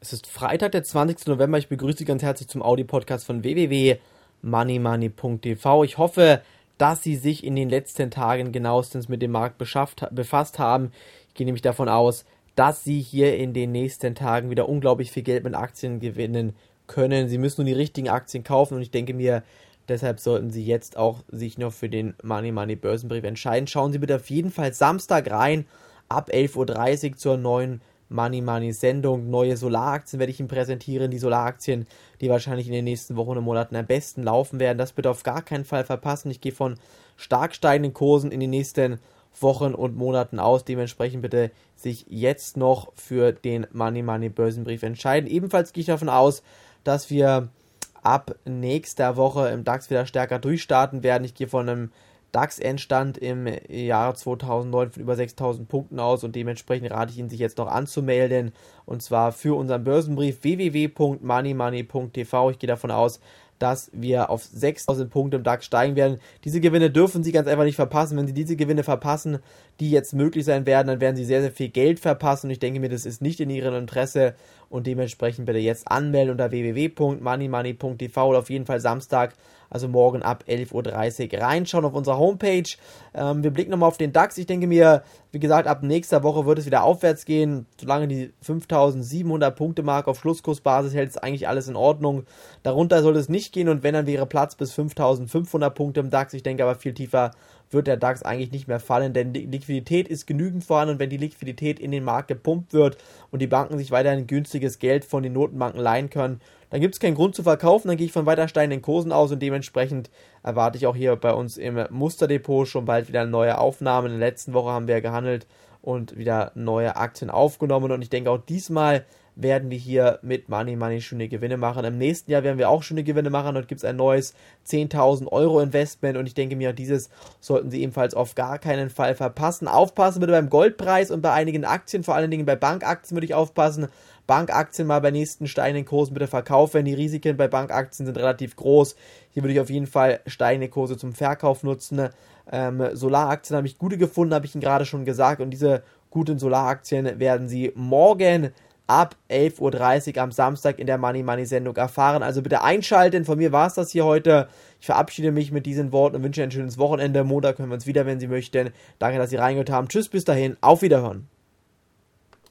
Es ist Freitag, der 20. November. Ich begrüße Sie ganz herzlich zum Audi-Podcast von www.moneymoney.tv. Ich hoffe, dass Sie sich in den letzten Tagen genauestens mit dem Markt befasst haben. Ich gehe nämlich davon aus, dass Sie hier in den nächsten Tagen wieder unglaublich viel Geld mit Aktien gewinnen können. Sie müssen nur die richtigen Aktien kaufen und ich denke mir, deshalb sollten Sie jetzt auch sich noch für den Money Money Börsenbrief entscheiden. Schauen Sie bitte auf jeden Fall Samstag rein ab 11.30 Uhr zur neuen Money Money Sendung. Neue Solaraktien werde ich Ihnen präsentieren. Die Solaraktien, die wahrscheinlich in den nächsten Wochen und Monaten am besten laufen werden. Das bitte auf gar keinen Fall verpassen. Ich gehe von stark steigenden Kursen in den nächsten Wochen und Monaten aus. Dementsprechend bitte sich jetzt noch für den Money Money Börsenbrief entscheiden. Ebenfalls gehe ich davon aus, dass wir ab nächster Woche im DAX wieder stärker durchstarten werden. Ich gehe von einem DAX-Endstand im Jahr 2009 von über 6000 Punkten aus und dementsprechend rate ich Ihnen, sich jetzt noch anzumelden und zwar für unseren Börsenbrief www.moneymoney.tv. Ich gehe davon aus, dass wir auf 6000 Punkte im DAX steigen werden. Diese Gewinne dürfen Sie ganz einfach nicht verpassen. Wenn Sie diese Gewinne verpassen, die jetzt möglich sein werden, dann werden Sie sehr, sehr viel Geld verpassen. Und ich denke mir, das ist nicht in Ihrem Interesse. Und dementsprechend bitte jetzt anmelden unter www.moneymoney.tv oder auf jeden Fall Samstag, also morgen ab 11.30 Uhr reinschauen auf unserer Homepage. Ähm, wir blicken nochmal auf den DAX. Ich denke mir, wie gesagt, ab nächster Woche wird es wieder aufwärts gehen. Solange die 5700 Punkte Marke auf Schlusskursbasis hält, ist eigentlich alles in Ordnung. Darunter soll es nicht gehen und wenn, dann wäre Platz bis 5500 Punkte im DAX. Ich denke aber viel tiefer wird der DAX eigentlich nicht mehr fallen, denn die Liquidität ist genügend vorhanden und wenn die Liquidität in den Markt gepumpt wird und die Banken sich weiterhin günstiges Geld von den Notenbanken leihen können, dann gibt es keinen Grund zu verkaufen, dann gehe ich von weiter steigenden Kursen aus und dementsprechend erwarte ich auch hier bei uns im Musterdepot schon bald wieder neue Aufnahmen. In der letzten Woche haben wir gehandelt und wieder neue Aktien aufgenommen und ich denke auch diesmal werden wir hier mit Money Money schöne Gewinne machen. Im nächsten Jahr werden wir auch schöne Gewinne machen. Dort gibt es ein neues 10.000 Euro Investment und ich denke mir, dieses sollten Sie ebenfalls auf gar keinen Fall verpassen. Aufpassen bitte beim Goldpreis und bei einigen Aktien, vor allen Dingen bei Bankaktien würde ich aufpassen. Bankaktien mal bei nächsten steigenden Kursen bitte verkaufen. Die Risiken bei Bankaktien sind relativ groß. Hier würde ich auf jeden Fall steigende Kurse zum Verkauf nutzen. Ähm, Solaraktien habe ich gute gefunden, habe ich Ihnen gerade schon gesagt. Und diese guten Solaraktien werden Sie morgen ab 11.30 Uhr am Samstag in der Money Money Sendung erfahren. Also bitte einschalten. Von mir war es das hier heute. Ich verabschiede mich mit diesen Worten und wünsche ein schönes Wochenende. Montag können wir uns wieder, wenn Sie möchten. Danke, dass Sie reingehört haben. Tschüss, bis dahin. Auf Wiederhören.